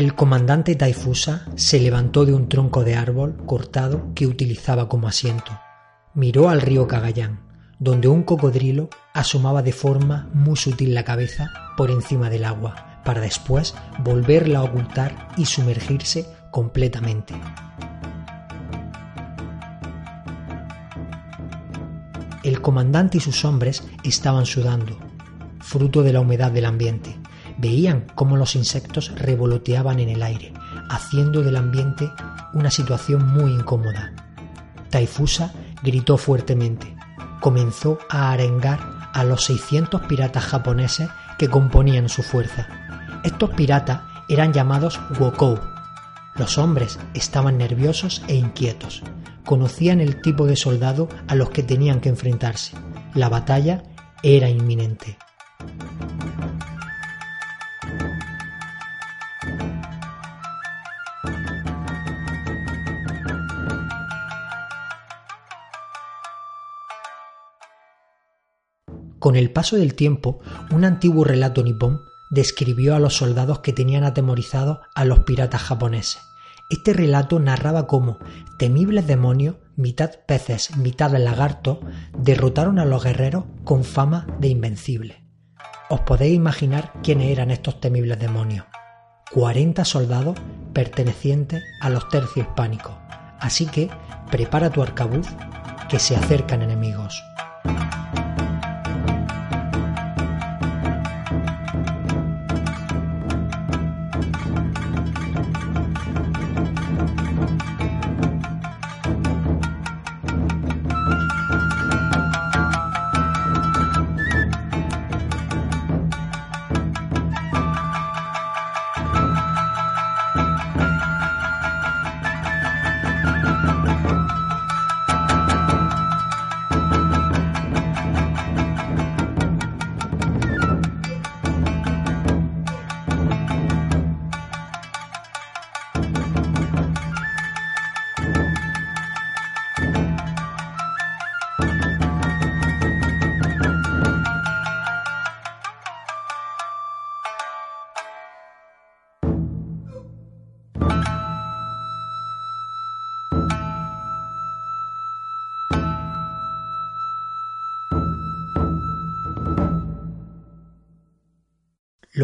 El comandante Taifusa se levantó de un tronco de árbol cortado que utilizaba como asiento. Miró al río Cagayán, donde un cocodrilo asomaba de forma muy sutil la cabeza por encima del agua, para después volverla a ocultar y sumergirse completamente. El comandante y sus hombres estaban sudando, fruto de la humedad del ambiente. Veían cómo los insectos revoloteaban en el aire, haciendo del ambiente una situación muy incómoda. Taifusa gritó fuertemente. Comenzó a arengar a los 600 piratas japoneses que componían su fuerza. Estos piratas eran llamados Wokou. Los hombres estaban nerviosos e inquietos. Conocían el tipo de soldado a los que tenían que enfrentarse. La batalla era inminente. Con el paso del tiempo, un antiguo relato nipón describió a los soldados que tenían atemorizados a los piratas japoneses. Este relato narraba cómo temibles demonios, mitad peces, mitad lagartos, derrotaron a los guerreros con fama de invencibles. Os podéis imaginar quiénes eran estos temibles demonios. 40 soldados pertenecientes a los tercios hispánicos. Así que prepara tu arcabuz que se acercan enemigos.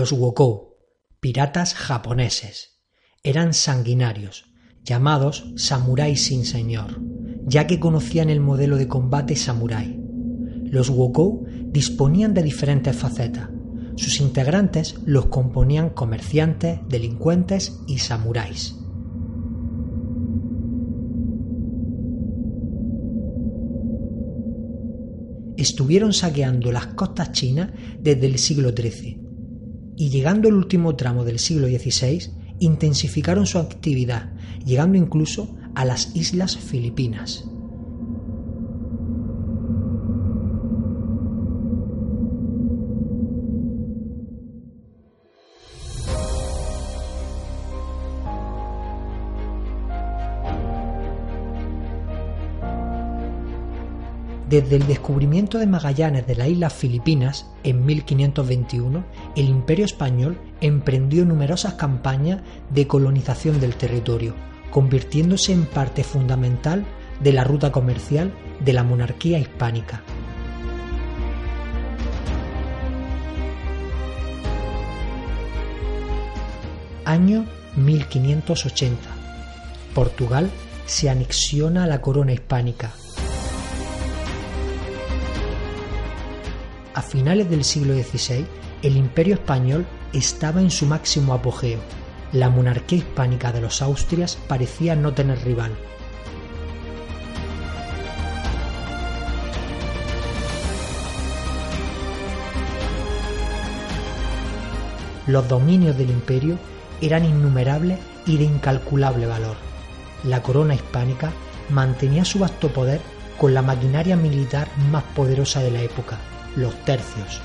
Los Wokou, piratas japoneses, eran sanguinarios, llamados samuráis sin señor, ya que conocían el modelo de combate samurái. Los Wokou disponían de diferentes facetas. Sus integrantes los componían comerciantes, delincuentes y samuráis. Estuvieron saqueando las costas chinas desde el siglo XIII y llegando el último tramo del siglo XVI, intensificaron su actividad, llegando incluso a las islas Filipinas. Desde el descubrimiento de Magallanes de las Islas Filipinas en 1521, el Imperio español emprendió numerosas campañas de colonización del territorio, convirtiéndose en parte fundamental de la ruta comercial de la monarquía hispánica. Año 1580. Portugal se anexiona a la corona hispánica a finales del siglo XVI, el imperio español estaba en su máximo apogeo. La monarquía hispánica de los Austrias parecía no tener rival. Los dominios del imperio eran innumerables y de incalculable valor. La corona hispánica mantenía su vasto poder con la maquinaria militar más poderosa de la época, los tercios.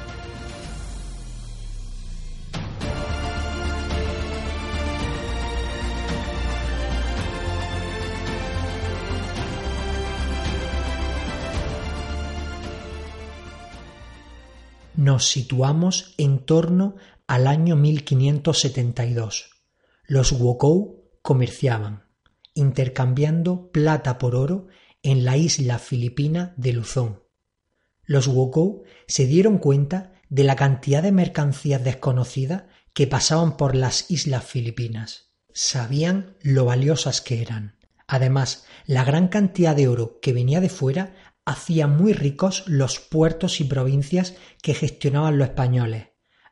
Nos situamos en torno al año 1572. Los Wokou comerciaban, intercambiando plata por oro en la isla filipina de Luzón. Los Wokou se dieron cuenta de la cantidad de mercancías desconocidas que pasaban por las islas filipinas. Sabían lo valiosas que eran. Además, la gran cantidad de oro que venía de fuera hacía muy ricos los puertos y provincias que gestionaban los españoles.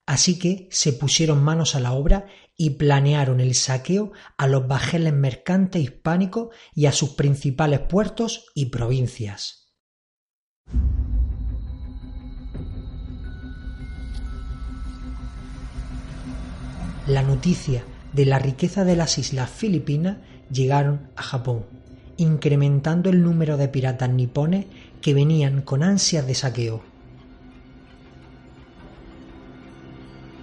Así que se pusieron manos a la obra y planearon el saqueo a los bajeles mercantes hispánicos y a sus principales puertos y provincias. La noticia de la riqueza de las islas Filipinas llegaron a Japón, incrementando el número de piratas nipones que venían con ansias de saqueo.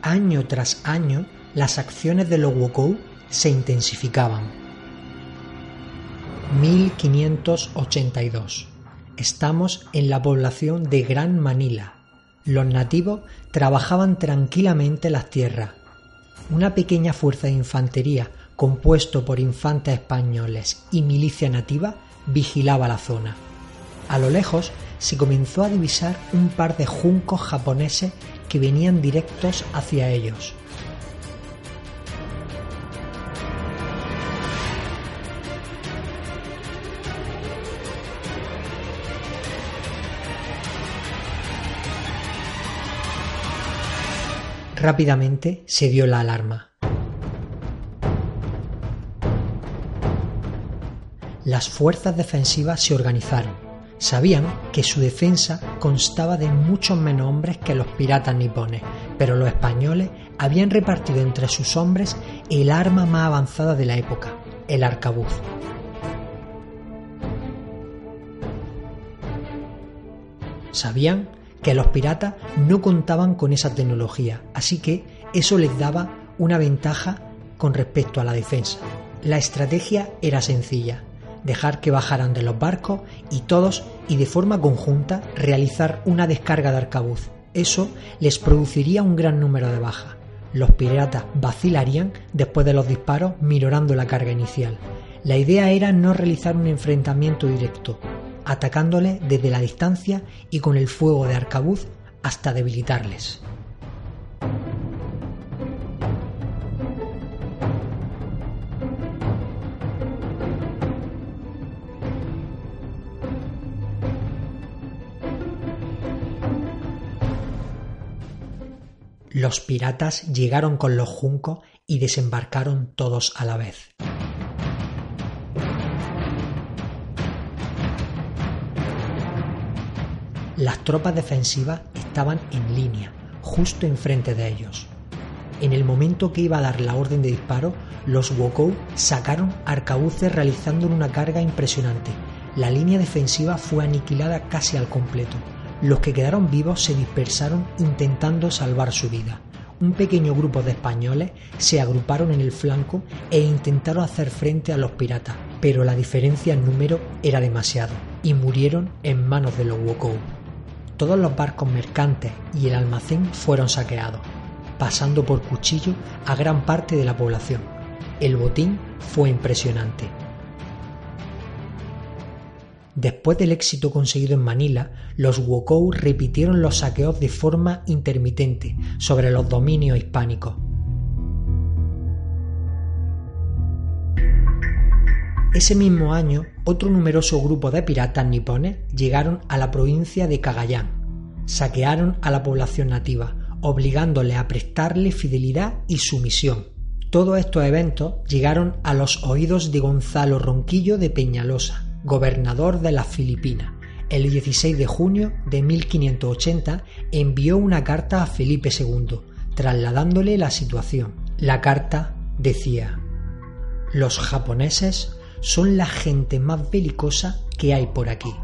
Año tras año, las acciones de los Wokou se intensificaban. 1582. Estamos en la población de Gran Manila. Los nativos trabajaban tranquilamente las tierras. Una pequeña fuerza de infantería compuesto por infantes españoles y milicia nativa vigilaba la zona. A lo lejos se comenzó a divisar un par de juncos japoneses que venían directos hacia ellos. Rápidamente se dio la alarma. Las fuerzas defensivas se organizaron. Sabían que su defensa constaba de muchos menos hombres que los piratas nipones, pero los españoles habían repartido entre sus hombres el arma más avanzada de la época, el arcabuz. Sabían que los piratas no contaban con esa tecnología, así que eso les daba una ventaja con respecto a la defensa. La estrategia era sencilla, dejar que bajaran de los barcos y todos y de forma conjunta realizar una descarga de arcabuz. Eso les produciría un gran número de bajas. Los piratas vacilarían después de los disparos minorando la carga inicial. La idea era no realizar un enfrentamiento directo, atacándole desde la distancia y con el fuego de arcabuz hasta debilitarles. Los piratas llegaron con los juncos y desembarcaron todos a la vez. Las tropas defensivas estaban en línea, justo enfrente de ellos. En el momento que iba a dar la orden de disparo, los Wokou sacaron arcabuces realizando una carga impresionante. La línea defensiva fue aniquilada casi al completo. Los que quedaron vivos se dispersaron intentando salvar su vida. Un pequeño grupo de españoles se agruparon en el flanco e intentaron hacer frente a los piratas, pero la diferencia en número era demasiado y murieron en manos de los Wokou. Todos los barcos mercantes y el almacén fueron saqueados, pasando por cuchillo a gran parte de la población. El botín fue impresionante. Después del éxito conseguido en Manila, los Wokou repitieron los saqueos de forma intermitente sobre los dominios hispánicos. Ese mismo año, otro numeroso grupo de piratas nipones llegaron a la provincia de Cagayán. Saquearon a la población nativa, obligándole a prestarle fidelidad y sumisión. Todos estos eventos llegaron a los oídos de Gonzalo Ronquillo de Peñalosa, gobernador de las Filipinas. El 16 de junio de 1580 envió una carta a Felipe II, trasladándole la situación. La carta decía, los japoneses son la gente más belicosa que hay por aquí.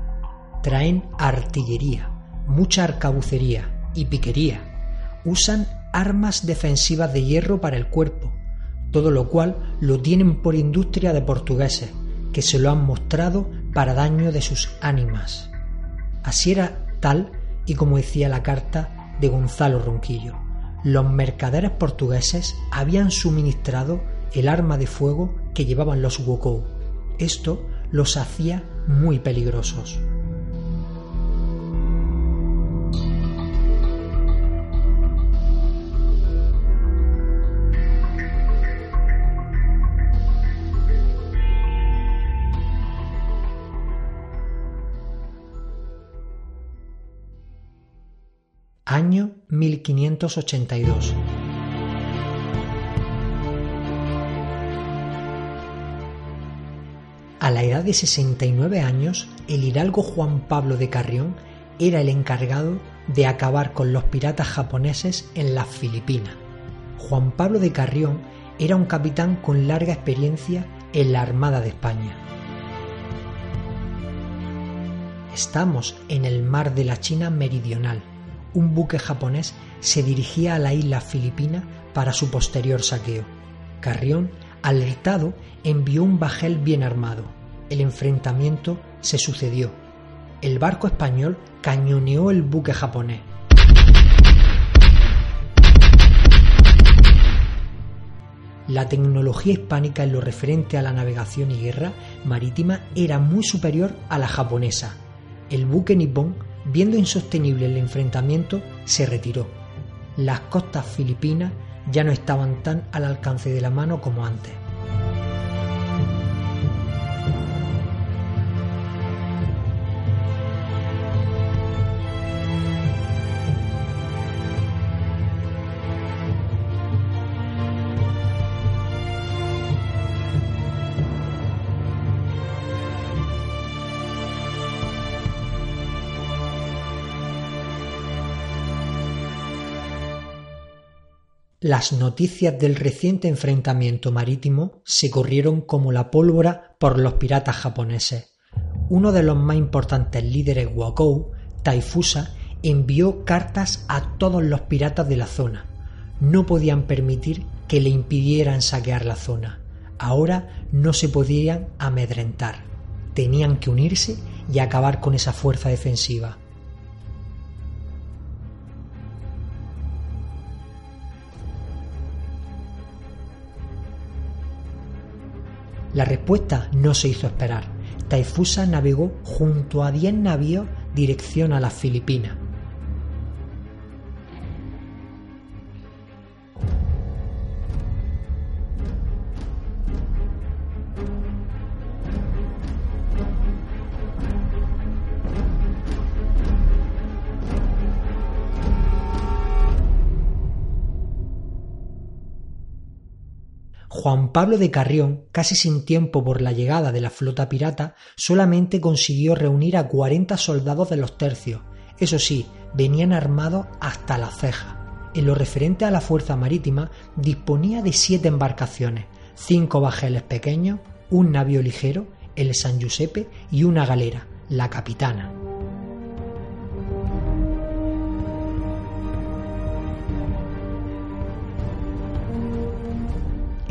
Traen artillería, mucha arcabucería y piquería. Usan armas defensivas de hierro para el cuerpo, todo lo cual lo tienen por industria de portugueses, que se lo han mostrado para daño de sus ánimas. Así era tal y como decía la carta de Gonzalo Ronquillo. Los mercaderes portugueses habían suministrado el arma de fuego que llevaban los Wokou. Esto los hacía muy peligrosos. Año 1582. La edad de 69 años, el hidalgo Juan Pablo de Carrión era el encargado de acabar con los piratas japoneses en las Filipinas. Juan Pablo de Carrión era un capitán con larga experiencia en la Armada de España. Estamos en el mar de la China Meridional, un buque japonés se dirigía a la isla filipina para su posterior saqueo. Carrión, alertado, envió un bajel bien armado. El enfrentamiento se sucedió. El barco español cañoneó el buque japonés. La tecnología hispánica en lo referente a la navegación y guerra marítima era muy superior a la japonesa. El buque nipón Viendo insostenible el enfrentamiento, se retiró. Las costas filipinas ya no estaban tan al alcance de la mano como antes. Las noticias del reciente enfrentamiento marítimo se corrieron como la pólvora por los piratas japoneses. Uno de los más importantes líderes Wakou, Taifusa, envió cartas a todos los piratas de la zona. No podían permitir que le impidieran saquear la zona. Ahora no se podían amedrentar. Tenían que unirse y acabar con esa fuerza defensiva. La respuesta no se hizo esperar. Taifusa navegó junto a 10 navíos dirección a las Filipinas. Juan Pablo de Carrión, casi sin tiempo por la llegada de la flota pirata, solamente consiguió reunir a 40 soldados de los tercios. Eso sí, venían armados hasta la ceja. En lo referente a la fuerza marítima, disponía de siete embarcaciones, cinco bajeles pequeños, un navío ligero, el San Giuseppe y una galera, la Capitana.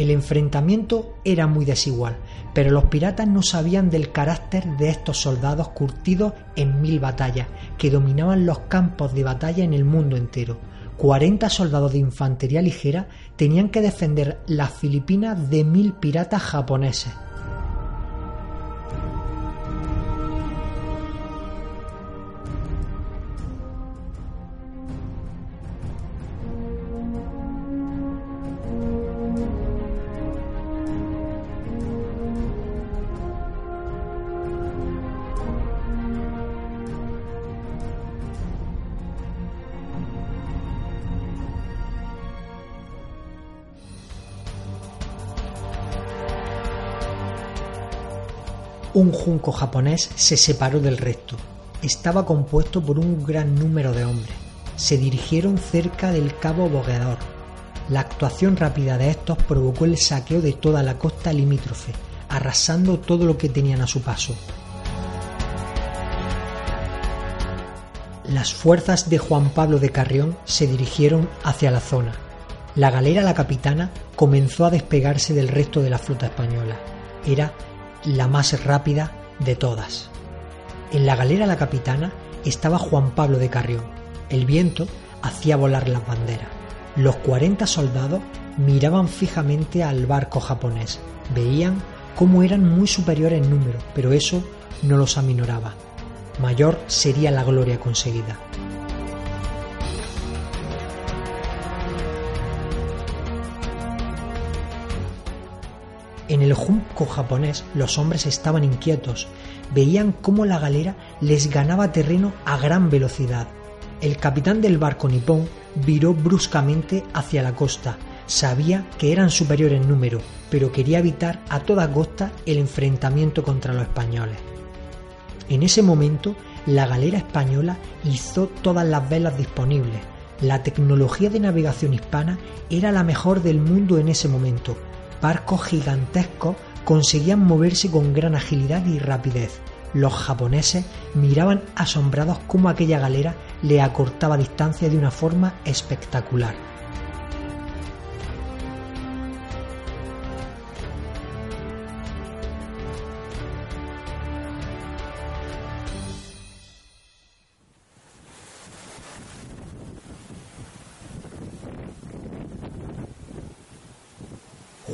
El enfrentamiento era muy desigual, pero los piratas no sabían del carácter de estos soldados curtidos en mil batallas, que dominaban los campos de batalla en el mundo entero. 40 soldados de infantería ligera tenían que defender las Filipinas de mil piratas japoneses. Un junco japonés se separó del resto. Estaba compuesto por un gran número de hombres. Se dirigieron cerca del cabo Boguedor. La actuación rápida de estos provocó el saqueo de toda la costa limítrofe, arrasando todo lo que tenían a su paso. Las fuerzas de Juan Pablo de Carrión se dirigieron hacia la zona. La galera La Capitana comenzó a despegarse del resto de la flota española. Era la más rápida de todas. En la galera La Capitana estaba Juan Pablo de Carrión. El viento hacía volar las banderas. Los 40 soldados miraban fijamente al barco japonés. Veían cómo eran muy superiores en número, pero eso no los aminoraba. Mayor sería la gloria conseguida. En el junco japonés los hombres estaban inquietos, veían cómo la galera les ganaba terreno a gran velocidad. El capitán del barco nipón viró bruscamente hacia la costa. Sabía que eran superiores en número, pero quería evitar a toda costa el enfrentamiento contra los españoles. En ese momento, la galera española hizo todas las velas disponibles. La tecnología de navegación hispana era la mejor del mundo en ese momento. Barcos gigantescos conseguían moverse con gran agilidad y rapidez. Los japoneses miraban asombrados cómo aquella galera le acortaba distancia de una forma espectacular.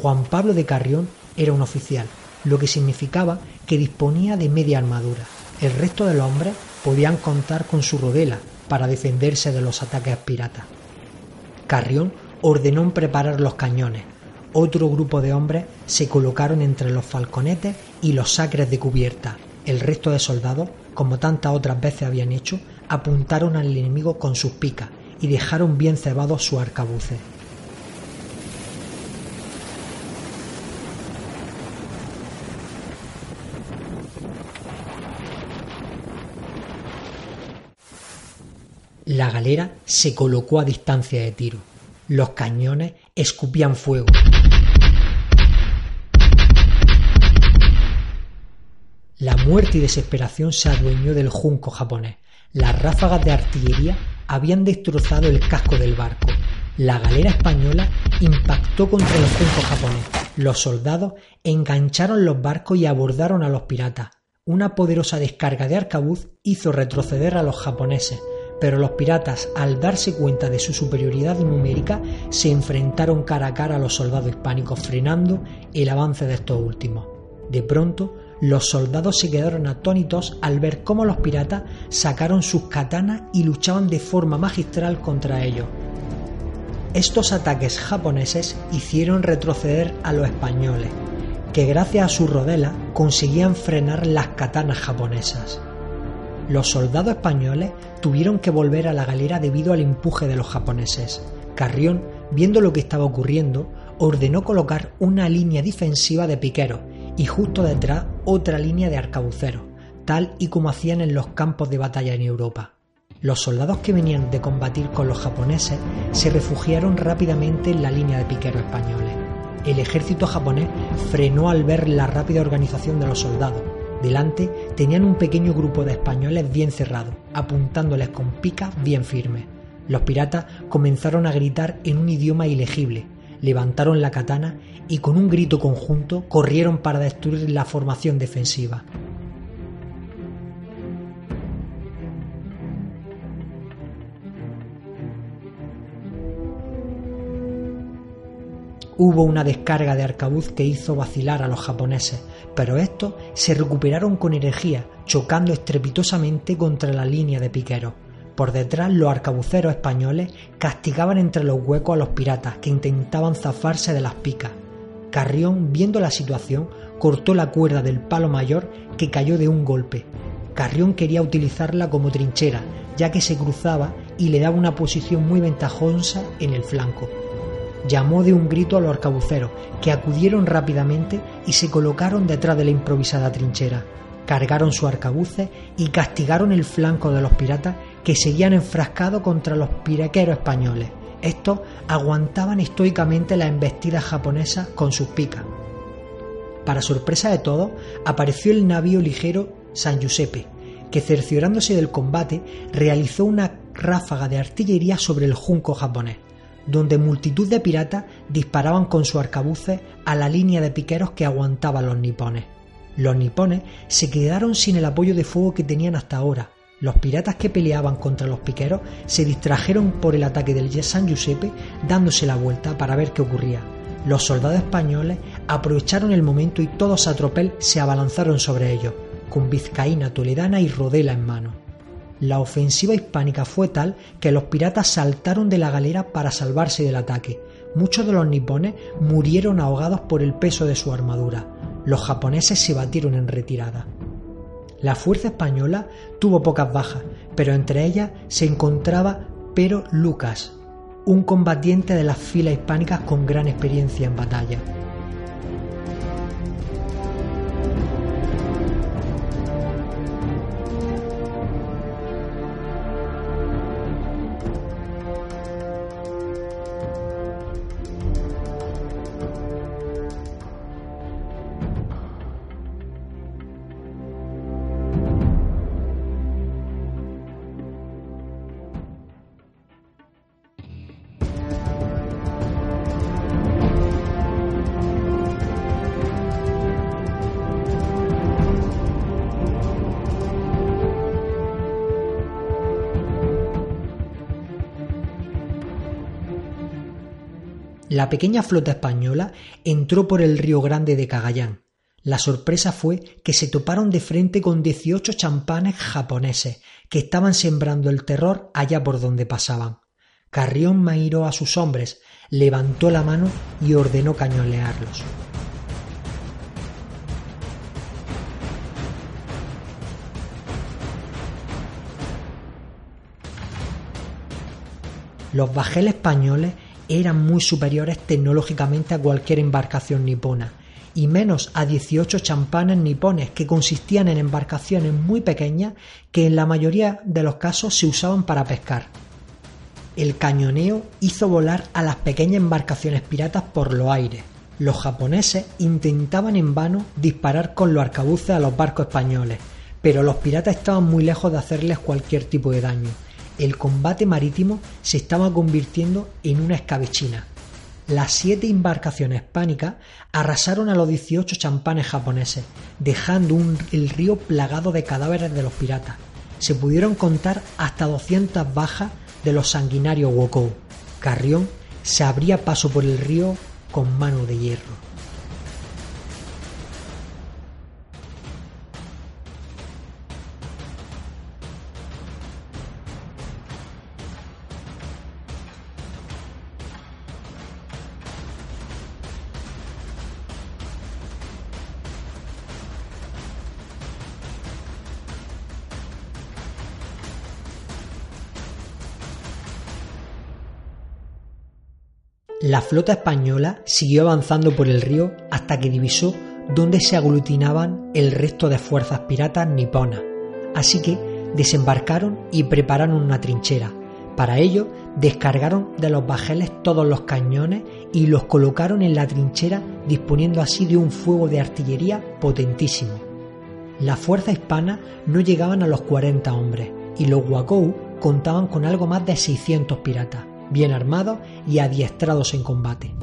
Juan Pablo de Carrión era un oficial, lo que significaba que disponía de media armadura. El resto de los hombres podían contar con su rodela para defenderse de los ataques piratas. Carrión ordenó preparar los cañones. Otro grupo de hombres se colocaron entre los falconetes y los sacres de cubierta. El resto de soldados, como tantas otras veces habían hecho, apuntaron al enemigo con sus picas y dejaron bien cebados sus arcabuces. La galera se colocó a distancia de tiro. Los cañones escupían fuego. La muerte y desesperación se adueñó del junco japonés. Las ráfagas de artillería habían destrozado el casco del barco. La galera española impactó contra el junco japonés. Los soldados engancharon los barcos y abordaron a los piratas. Una poderosa descarga de arcabuz hizo retroceder a los japoneses pero los piratas, al darse cuenta de su superioridad numérica, se enfrentaron cara a cara a los soldados hispánicos, frenando el avance de estos últimos. De pronto, los soldados se quedaron atónitos al ver cómo los piratas sacaron sus katanas y luchaban de forma magistral contra ellos. Estos ataques japoneses hicieron retroceder a los españoles, que gracias a su rodela conseguían frenar las katanas japonesas. Los soldados españoles tuvieron que volver a la galera debido al empuje de los japoneses. Carrión, viendo lo que estaba ocurriendo, ordenó colocar una línea defensiva de piqueros y justo detrás otra línea de arcabuceros, tal y como hacían en los campos de batalla en Europa. Los soldados que venían de combatir con los japoneses se refugiaron rápidamente en la línea de piqueros españoles. El ejército japonés frenó al ver la rápida organización de los soldados Delante tenían un pequeño grupo de españoles bien cerrados, apuntándoles con picas bien firmes. Los piratas comenzaron a gritar en un idioma ilegible, levantaron la katana y con un grito conjunto corrieron para destruir la formación defensiva. Hubo una descarga de arcabuz que hizo vacilar a los japoneses, pero estos se recuperaron con energía, chocando estrepitosamente contra la línea de piqueros. Por detrás los arcabuceros españoles castigaban entre los huecos a los piratas que intentaban zafarse de las picas. Carrión, viendo la situación, cortó la cuerda del palo mayor que cayó de un golpe. Carrión quería utilizarla como trinchera, ya que se cruzaba y le daba una posición muy ventajosa en el flanco llamó de un grito a los arcabuceros, que acudieron rápidamente y se colocaron detrás de la improvisada trinchera. Cargaron sus arcabuces y castigaron el flanco de los piratas que seguían enfrascados contra los piraqueros españoles. Estos aguantaban estoicamente las embestidas japonesas con sus picas. Para sorpresa de todos, apareció el navío ligero San Giuseppe, que cerciorándose del combate realizó una ráfaga de artillería sobre el junco japonés donde multitud de piratas disparaban con sus arcabuces a la línea de piqueros que aguantaban los nipones. Los nipones se quedaron sin el apoyo de fuego que tenían hasta ahora. Los piratas que peleaban contra los piqueros se distrajeron por el ataque del San Giuseppe dándose la vuelta para ver qué ocurría. Los soldados españoles aprovecharon el momento y todos a tropel se abalanzaron sobre ellos, con vizcaína toledana y rodela en mano. La ofensiva hispánica fue tal que los piratas saltaron de la galera para salvarse del ataque. Muchos de los nipones murieron ahogados por el peso de su armadura. Los japoneses se batieron en retirada. La fuerza española tuvo pocas bajas, pero entre ellas se encontraba Pero Lucas, un combatiente de las filas hispánicas con gran experiencia en batalla. La pequeña flota española entró por el río Grande de Cagayán. La sorpresa fue que se toparon de frente con 18 champanes japoneses que estaban sembrando el terror allá por donde pasaban. Carrión mairó a sus hombres, levantó la mano y ordenó cañonearlos. Los bajeles españoles eran muy superiores tecnológicamente a cualquier embarcación nipona, y menos a 18 champanes nipones que consistían en embarcaciones muy pequeñas que en la mayoría de los casos se usaban para pescar. El cañoneo hizo volar a las pequeñas embarcaciones piratas por los aires. Los japoneses intentaban en vano disparar con los arcabuces a los barcos españoles, pero los piratas estaban muy lejos de hacerles cualquier tipo de daño el combate marítimo se estaba convirtiendo en una escabechina. Las siete embarcaciones hispánicas arrasaron a los 18 champanes japoneses, dejando el río plagado de cadáveres de los piratas. Se pudieron contar hasta 200 bajas de los sanguinarios Wokou. Carrión se abría paso por el río con mano de hierro. La flota española siguió avanzando por el río hasta que divisó dónde se aglutinaban el resto de fuerzas piratas niponas. Así que desembarcaron y prepararon una trinchera. Para ello, descargaron de los bajeles todos los cañones y los colocaron en la trinchera, disponiendo así de un fuego de artillería potentísimo. La fuerza hispana no llegaban a los 40 hombres y los Wakou contaban con algo más de 600 piratas bien armados y adiestrados en combate.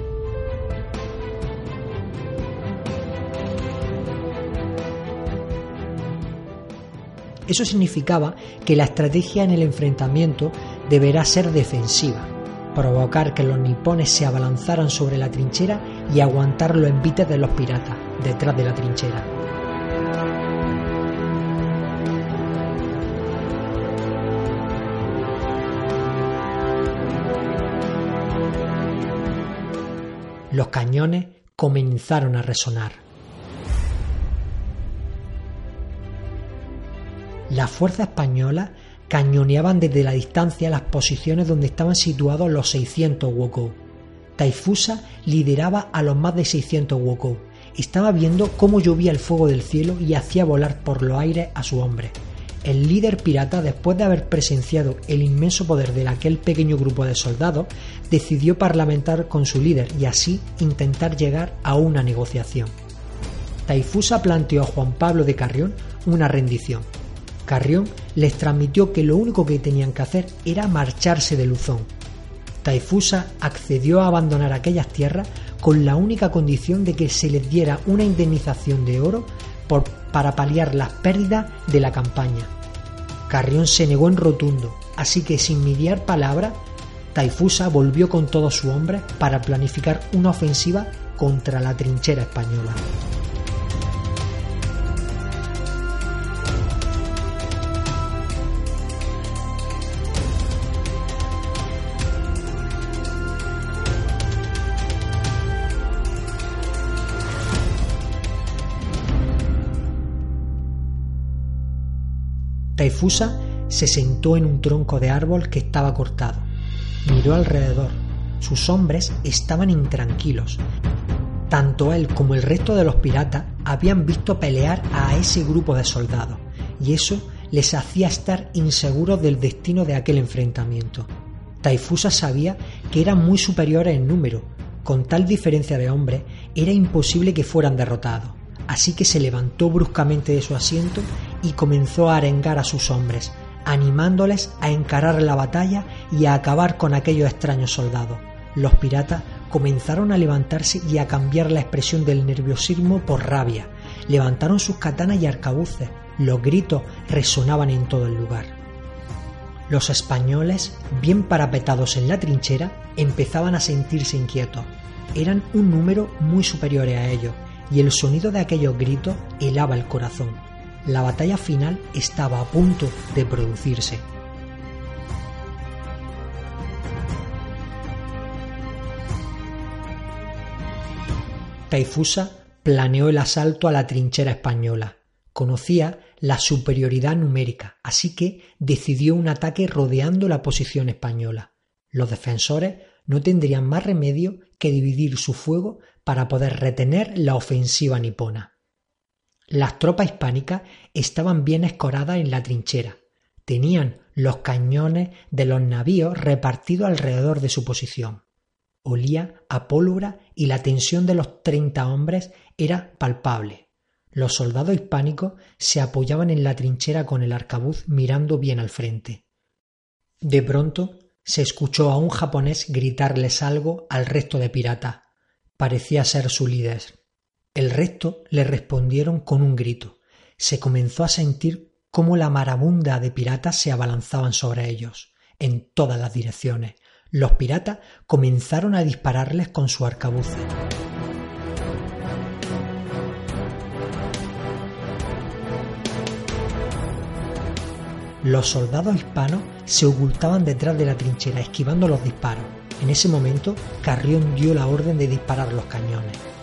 Eso significaba que la estrategia en el enfrentamiento deberá ser defensiva, provocar que los nipones se abalanzaran sobre la trinchera y aguantar los envites de los piratas detrás de la trinchera. Los cañones comenzaron a resonar. Las fuerzas españolas cañoneaban desde la distancia las posiciones donde estaban situados los 600 Wokou. Taifusa lideraba a los más de 600 Wokou. Estaba viendo cómo llovía el fuego del cielo y hacía volar por los aires a su hombre. El líder pirata, después de haber presenciado el inmenso poder de aquel pequeño grupo de soldados, decidió parlamentar con su líder y así intentar llegar a una negociación. Taifusa planteó a Juan Pablo de Carrión una rendición. Carrión les transmitió que lo único que tenían que hacer era marcharse de Luzón. Taifusa accedió a abandonar aquellas tierras con la única condición de que se les diera una indemnización de oro para paliar las pérdidas de la campaña. Carrión se negó en rotundo, así que sin mediar palabra, Taifusa volvió con todos sus hombres para planificar una ofensiva contra la trinchera española. Taifusa se sentó en un tronco de árbol que estaba cortado. Miró alrededor. Sus hombres estaban intranquilos. Tanto él como el resto de los piratas habían visto pelear a ese grupo de soldados, y eso les hacía estar inseguros del destino de aquel enfrentamiento. Taifusa sabía que eran muy superiores en número. Con tal diferencia de hombres, era imposible que fueran derrotados. Así que se levantó bruscamente de su asiento y comenzó a arengar a sus hombres, animándoles a encarar la batalla y a acabar con aquellos extraños soldados. Los piratas comenzaron a levantarse y a cambiar la expresión del nerviosismo por rabia. Levantaron sus katanas y arcabuces. Los gritos resonaban en todo el lugar. Los españoles, bien parapetados en la trinchera, empezaban a sentirse inquietos. Eran un número muy superior a ellos, y el sonido de aquellos gritos helaba el corazón. La batalla final estaba a punto de producirse. Taifusa planeó el asalto a la trinchera española. Conocía la superioridad numérica, así que decidió un ataque rodeando la posición española. Los defensores no tendrían más remedio que dividir su fuego para poder retener la ofensiva nipona. Las tropas hispánicas estaban bien escoradas en la trinchera. Tenían los cañones de los navíos repartidos alrededor de su posición. Olía a pólvora y la tensión de los treinta hombres era palpable. Los soldados hispánicos se apoyaban en la trinchera con el arcabuz mirando bien al frente. De pronto se escuchó a un japonés gritarles algo al resto de piratas. Parecía ser su líder. El resto le respondieron con un grito. Se comenzó a sentir cómo la marabunda de piratas se abalanzaban sobre ellos, en todas las direcciones. Los piratas comenzaron a dispararles con su arcabuce. Los soldados hispanos se ocultaban detrás de la trinchera, esquivando los disparos. En ese momento, Carrión dio la orden de disparar los cañones.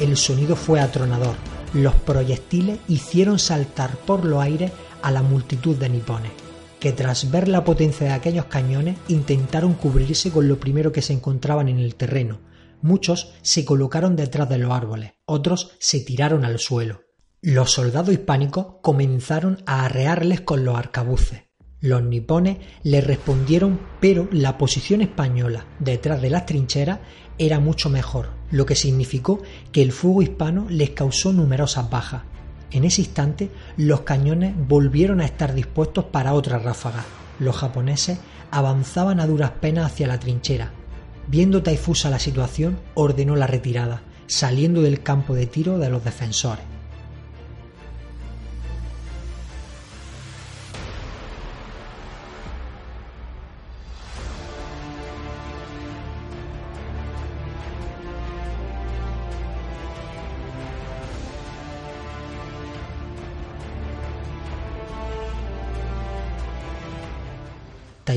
El sonido fue atronador. Los proyectiles hicieron saltar por los aires a la multitud de nipones, que tras ver la potencia de aquellos cañones intentaron cubrirse con lo primero que se encontraban en el terreno. Muchos se colocaron detrás de los árboles, otros se tiraron al suelo. Los soldados hispánicos comenzaron a arrearles con los arcabuces. Los nipones le respondieron, pero la posición española detrás de las trincheras era mucho mejor, lo que significó que el fuego hispano les causó numerosas bajas. En ese instante, los cañones volvieron a estar dispuestos para otra ráfaga. Los japoneses avanzaban a duras penas hacia la trinchera. Viendo Taifusa la situación, ordenó la retirada, saliendo del campo de tiro de los defensores.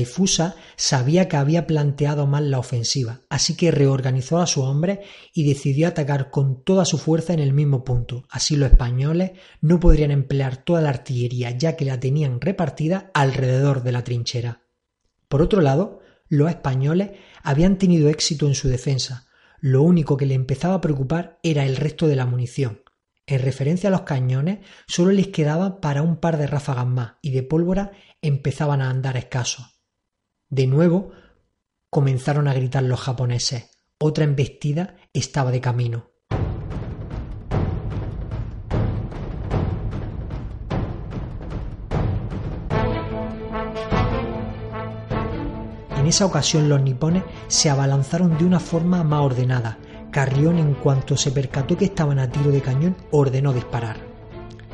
Taifusa sabía que había planteado mal la ofensiva, así que reorganizó a su hombre y decidió atacar con toda su fuerza en el mismo punto. Así los españoles no podrían emplear toda la artillería, ya que la tenían repartida alrededor de la trinchera. Por otro lado, los españoles habían tenido éxito en su defensa. Lo único que le empezaba a preocupar era el resto de la munición. En referencia a los cañones, solo les quedaba para un par de ráfagas más y de pólvora empezaban a andar escasos. De nuevo comenzaron a gritar los japoneses. Otra embestida estaba de camino. En esa ocasión los nipones se abalanzaron de una forma más ordenada. Carrión, en cuanto se percató que estaban a tiro de cañón, ordenó disparar.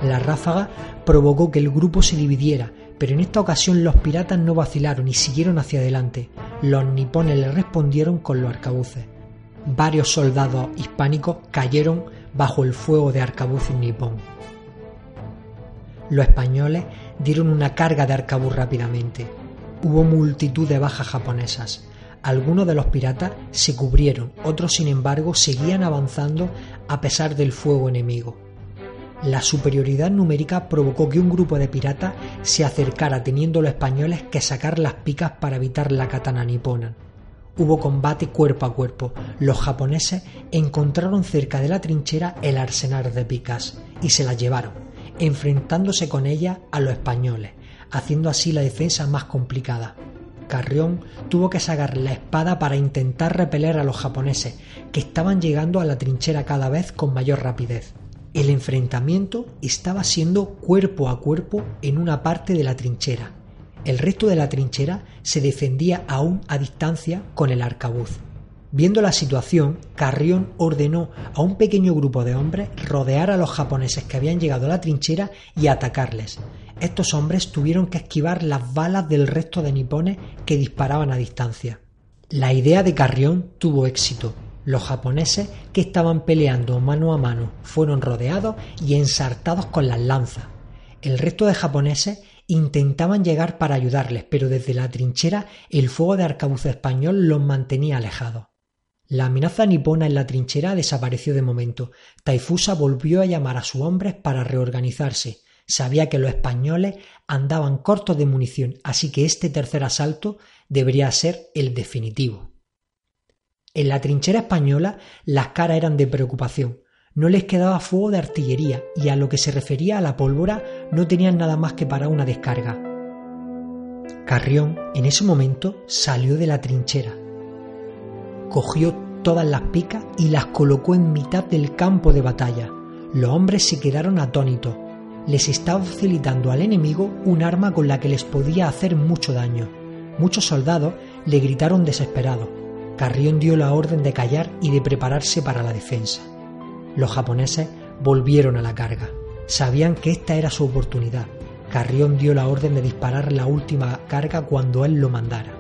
La ráfaga provocó que el grupo se dividiera, pero en esta ocasión los piratas no vacilaron y siguieron hacia adelante. Los nipones le respondieron con los arcabuces. Varios soldados hispánicos cayeron bajo el fuego de arcabuces nipón. Los españoles dieron una carga de arcabuz rápidamente. Hubo multitud de bajas japonesas. Algunos de los piratas se cubrieron, otros sin embargo seguían avanzando a pesar del fuego enemigo. La superioridad numérica provocó que un grupo de piratas se acercara teniendo los españoles que sacar las picas para evitar la katana nipona. Hubo combate cuerpo a cuerpo. Los japoneses encontraron cerca de la trinchera el arsenal de picas y se las llevaron, enfrentándose con ellas a los españoles, haciendo así la defensa más complicada. Carrión tuvo que sacar la espada para intentar repeler a los japoneses, que estaban llegando a la trinchera cada vez con mayor rapidez. El enfrentamiento estaba siendo cuerpo a cuerpo en una parte de la trinchera. El resto de la trinchera se defendía aún a distancia con el arcabuz. Viendo la situación, Carrión ordenó a un pequeño grupo de hombres rodear a los japoneses que habían llegado a la trinchera y atacarles. Estos hombres tuvieron que esquivar las balas del resto de nipones que disparaban a distancia. La idea de Carrión tuvo éxito. Los japoneses que estaban peleando mano a mano fueron rodeados y ensartados con las lanzas. El resto de japoneses intentaban llegar para ayudarles, pero desde la trinchera el fuego de arcabuz español los mantenía alejados. La amenaza nipona en la trinchera desapareció de momento. Taifusa volvió a llamar a sus hombres para reorganizarse. Sabía que los españoles andaban cortos de munición, así que este tercer asalto debería ser el definitivo. En la trinchera española las caras eran de preocupación. No les quedaba fuego de artillería y a lo que se refería a la pólvora no tenían nada más que para una descarga. Carrión en ese momento salió de la trinchera cogió todas las picas y las colocó en mitad del campo de batalla. Los hombres se quedaron atónitos. Les estaba facilitando al enemigo un arma con la que les podía hacer mucho daño. Muchos soldados le gritaron desesperados. Carrión dio la orden de callar y de prepararse para la defensa. Los japoneses volvieron a la carga. Sabían que esta era su oportunidad. Carrión dio la orden de disparar la última carga cuando él lo mandara.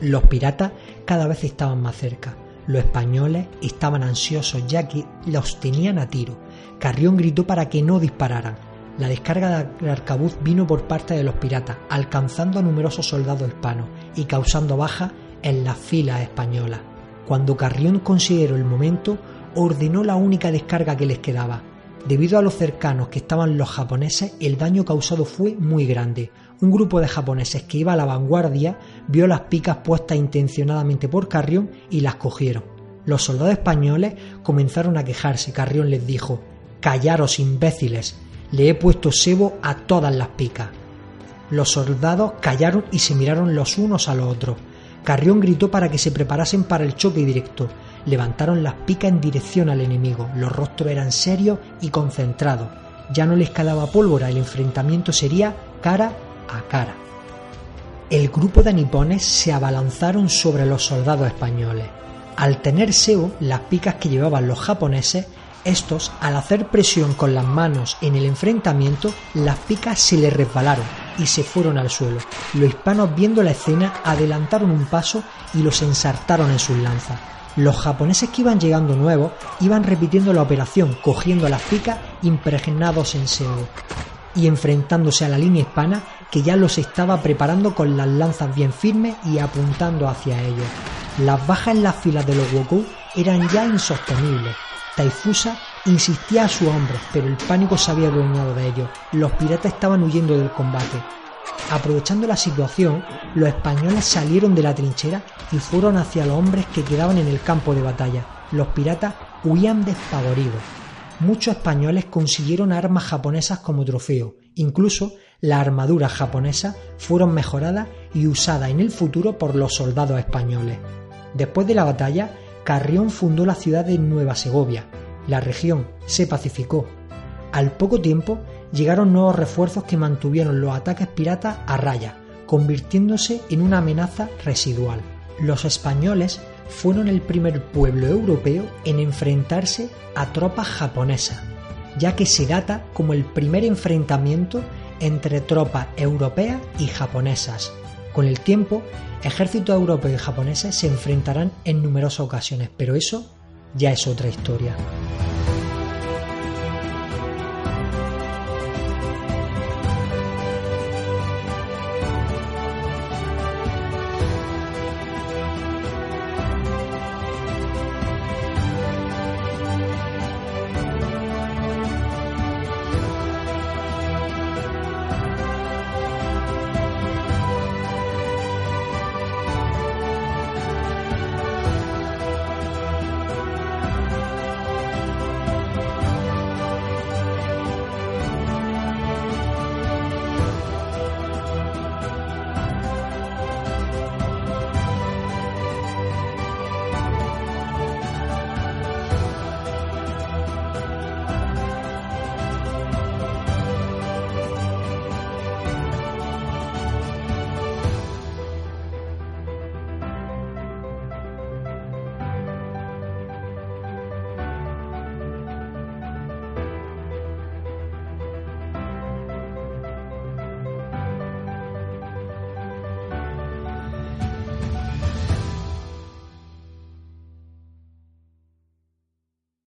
Los piratas cada vez estaban más cerca. Los españoles estaban ansiosos ya que los tenían a tiro. Carrión gritó para que no dispararan. La descarga del arcabuz vino por parte de los piratas, alcanzando a numerosos soldados hispanos y causando bajas en las filas españolas. Cuando Carrión consideró el momento, ordenó la única descarga que les quedaba. Debido a los cercanos que estaban los japoneses, el daño causado fue muy grande un grupo de japoneses que iba a la vanguardia vio las picas puestas intencionadamente por Carrión y las cogieron. Los soldados españoles comenzaron a quejarse. Carrión les dijo: Callaros, imbéciles, le he puesto sebo a todas las picas. Los soldados callaron y se miraron los unos a los otros. Carrión gritó para que se preparasen para el choque directo. Levantaron las picas en dirección al enemigo. Los rostros eran serios y concentrados. Ya no les quedaba pólvora, el enfrentamiento sería cara a cara. El grupo de nipones se abalanzaron sobre los soldados españoles. Al tener sebo las picas que llevaban los japoneses, estos, al hacer presión con las manos en el enfrentamiento, las picas se les resbalaron y se fueron al suelo. Los hispanos, viendo la escena, adelantaron un paso y los ensartaron en sus lanzas. Los japoneses que iban llegando nuevos iban repitiendo la operación, cogiendo las picas impregnados en sebo y enfrentándose a la línea hispana que ya los estaba preparando con las lanzas bien firmes y apuntando hacia ellos. Las bajas en las filas de los Goku eran ya insostenibles. Taifusa insistía a sus hombres, pero el pánico se había adueñado de ellos. Los piratas estaban huyendo del combate. Aprovechando la situación, los españoles salieron de la trinchera y fueron hacia los hombres que quedaban en el campo de batalla. Los piratas huían despavoridos muchos españoles consiguieron armas japonesas como trofeo. Incluso las armaduras japonesas fueron mejoradas y usadas en el futuro por los soldados españoles. Después de la batalla, Carrión fundó la ciudad de Nueva Segovia. La región se pacificó. Al poco tiempo llegaron nuevos refuerzos que mantuvieron los ataques piratas a raya, convirtiéndose en una amenaza residual. Los españoles fueron el primer pueblo europeo en enfrentarse a tropas japonesas. ya que se data como el primer enfrentamiento entre tropas europeas y japonesas. Con el tiempo, ejércitos europeos y japoneses se enfrentarán en numerosas ocasiones, pero eso ya es otra historia.